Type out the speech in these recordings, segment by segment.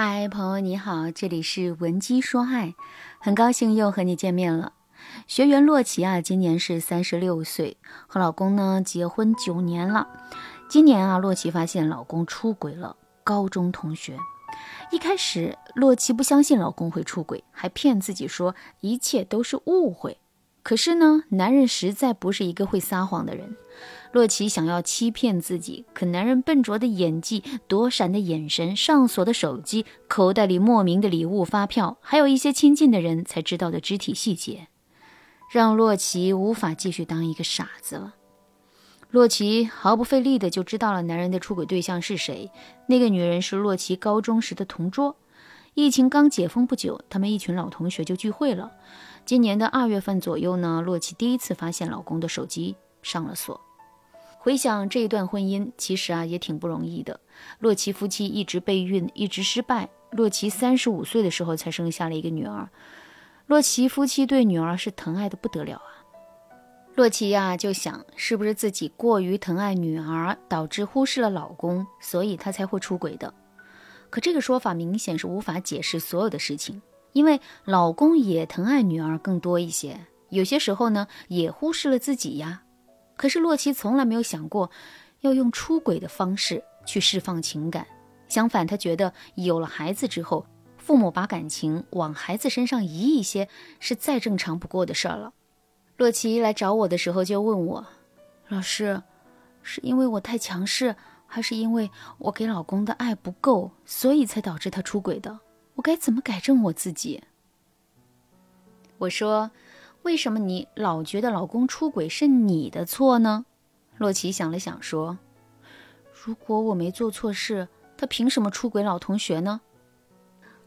嗨，朋友你好，这里是文姬说爱，很高兴又和你见面了。学员洛奇啊，今年是三十六岁，和老公呢结婚九年了。今年啊，洛奇发现老公出轨了，高中同学。一开始，洛奇不相信老公会出轨，还骗自己说一切都是误会。可是呢，男人实在不是一个会撒谎的人。洛奇想要欺骗自己，可男人笨拙的演技、躲闪的眼神、上锁的手机、口袋里莫名的礼物、发票，还有一些亲近的人才知道的肢体细节，让洛奇无法继续当一个傻子了。洛奇毫不费力的就知道了男人的出轨对象是谁。那个女人是洛奇高中时的同桌。疫情刚解封不久，他们一群老同学就聚会了。今年的二月份左右呢，洛奇第一次发现老公的手机上了锁。回想这一段婚姻，其实啊也挺不容易的。洛奇夫妻一直备孕，一直失败。洛奇三十五岁的时候才生下了一个女儿。洛奇夫妻对女儿是疼爱的不得了啊。洛奇呀就想，是不是自己过于疼爱女儿，导致忽视了老公，所以他才会出轨的？可这个说法明显是无法解释所有的事情。因为老公也疼爱女儿更多一些，有些时候呢也忽视了自己呀。可是洛奇从来没有想过要用出轨的方式去释放情感，相反，他觉得有了孩子之后，父母把感情往孩子身上移一些是再正常不过的事儿了。洛奇来找我的时候就问我：“老师，是因为我太强势，还是因为我给老公的爱不够，所以才导致他出轨的？”我该怎么改正我自己？我说，为什么你老觉得老公出轨是你的错呢？洛奇想了想说：“如果我没做错事，他凭什么出轨老同学呢？”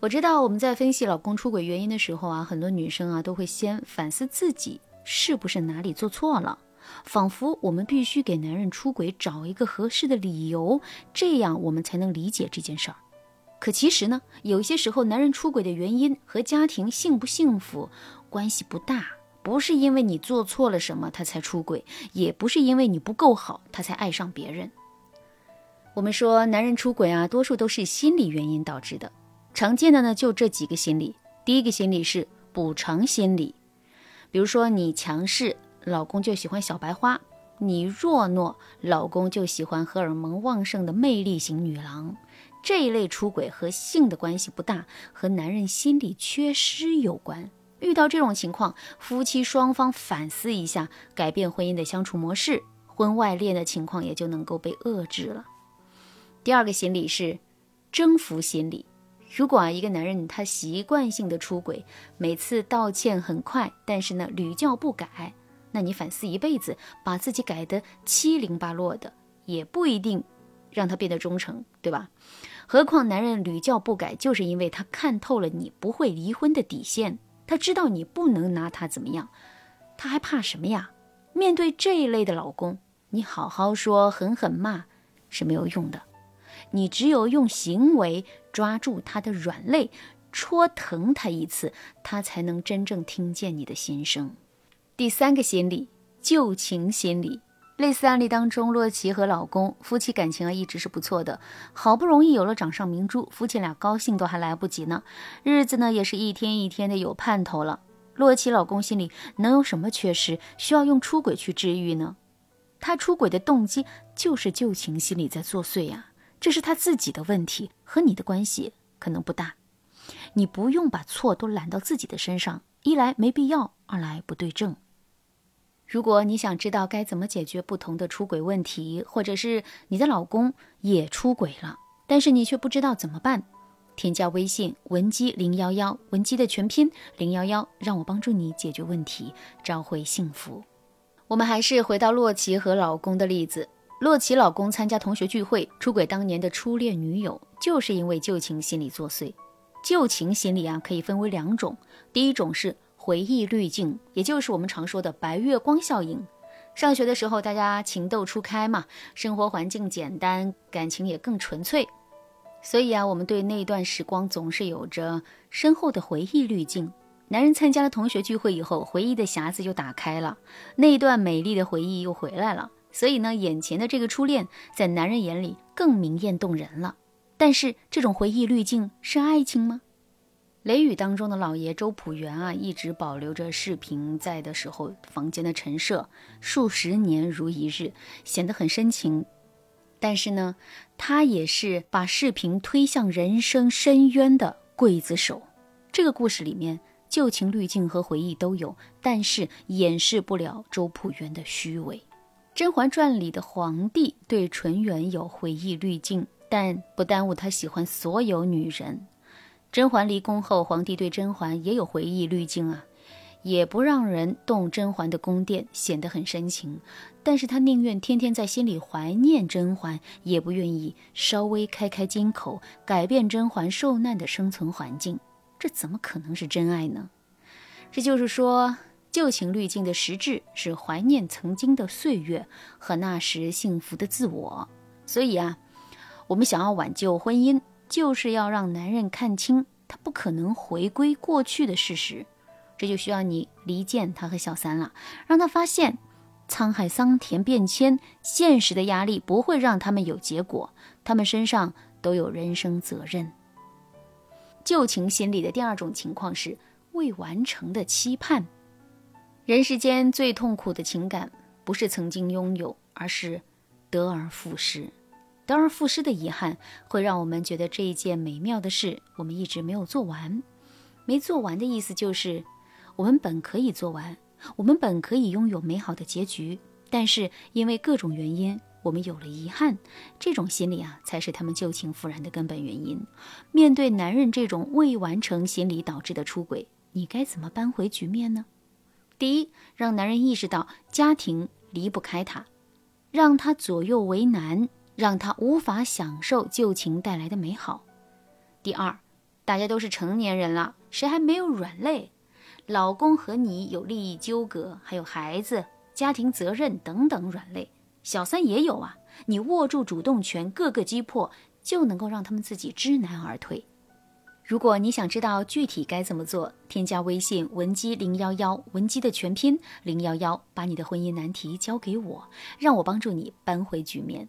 我知道我们在分析老公出轨原因的时候啊，很多女生啊都会先反思自己是不是哪里做错了，仿佛我们必须给男人出轨找一个合适的理由，这样我们才能理解这件事儿。可其实呢，有些时候男人出轨的原因和家庭幸不幸福关系不大，不是因为你做错了什么他才出轨，也不是因为你不够好他才爱上别人。我们说男人出轨啊，多数都是心理原因导致的，常见的呢就这几个心理。第一个心理是补偿心理，比如说你强势，老公就喜欢小白花；你弱懦，老公就喜欢荷尔蒙旺盛的魅力型女郎。这一类出轨和性的关系不大，和男人心理缺失有关。遇到这种情况，夫妻双方反思一下，改变婚姻的相处模式，婚外恋的情况也就能够被遏制了。第二个心理是征服心理。如果啊一个男人他习惯性的出轨，每次道歉很快，但是呢屡教不改，那你反思一辈子，把自己改得七零八落的，也不一定。让他变得忠诚，对吧？何况男人屡教不改，就是因为他看透了你不会离婚的底线，他知道你不能拿他怎么样，他还怕什么呀？面对这一类的老公，你好好说，狠狠骂是没有用的，你只有用行为抓住他的软肋，戳疼他一次，他才能真正听见你的心声。第三个心理，旧情心理。类似案例当中，洛奇和老公夫妻感情啊一直是不错的，好不容易有了掌上明珠，夫妻俩高兴都还来不及呢，日子呢也是一天一天的有盼头了。洛奇老公心里能有什么缺失，需要用出轨去治愈呢？他出轨的动机就是旧情心理在作祟呀，这是他自己的问题，和你的关系可能不大。你不用把错都揽到自己的身上，一来没必要，二来不对症。如果你想知道该怎么解决不同的出轨问题，或者是你的老公也出轨了，但是你却不知道怎么办，添加微信文姬零幺幺，文姬的全拼零幺幺，让我帮助你解决问题，找回幸福。我们还是回到洛奇和老公的例子，洛奇老公参加同学聚会，出轨当年的初恋女友，就是因为旧情心理作祟。旧情心理啊，可以分为两种，第一种是。回忆滤镜，也就是我们常说的白月光效应。上学的时候，大家情窦初开嘛，生活环境简单，感情也更纯粹，所以啊，我们对那段时光总是有着深厚的回忆滤镜。男人参加了同学聚会以后，回忆的匣子就打开了，那一段美丽的回忆又回来了，所以呢，眼前的这个初恋，在男人眼里更明艳动人了。但是这种回忆滤镜是爱情吗？《雷雨》当中的老爷周朴园啊，一直保留着视频在的时候房间的陈设，数十年如一日，显得很深情。但是呢，他也是把视频推向人生深渊的刽子手。这个故事里面，旧情滤镜和回忆都有，但是掩饰不了周朴园的虚伪。《甄嬛传》里的皇帝对纯元有回忆滤镜，但不耽误他喜欢所有女人。甄嬛离宫后，皇帝对甄嬛也有回忆滤镜啊，也不让人动甄嬛的宫殿，显得很深情。但是他宁愿天天在心里怀念甄嬛，也不愿意稍微开开金口改变甄嬛受难的生存环境。这怎么可能是真爱呢？这就是说，旧情滤镜的实质是怀念曾经的岁月和那时幸福的自我。所以啊，我们想要挽救婚姻。就是要让男人看清他不可能回归过去的事实，这就需要你离间他和小三了，让他发现沧海桑田变迁，现实的压力不会让他们有结果，他们身上都有人生责任。旧情心理的第二种情况是未完成的期盼。人世间最痛苦的情感，不是曾经拥有，而是得而复失。得而复失的遗憾，会让我们觉得这一件美妙的事，我们一直没有做完。没做完的意思就是，我们本可以做完，我们本可以拥有美好的结局，但是因为各种原因，我们有了遗憾。这种心理啊，才是他们旧情复燃的根本原因。面对男人这种未完成心理导致的出轨，你该怎么扳回局面呢？第一，让男人意识到家庭离不开他，让他左右为难。让他无法享受旧情带来的美好。第二，大家都是成年人了，谁还没有软肋？老公和你有利益纠葛，还有孩子、家庭责任等等软肋，小三也有啊。你握住主动权，各个击破，就能够让他们自己知难而退。如果你想知道具体该怎么做，添加微信文姬零幺幺，文姬的全拼零幺幺，把你的婚姻难题交给我，让我帮助你扳回局面。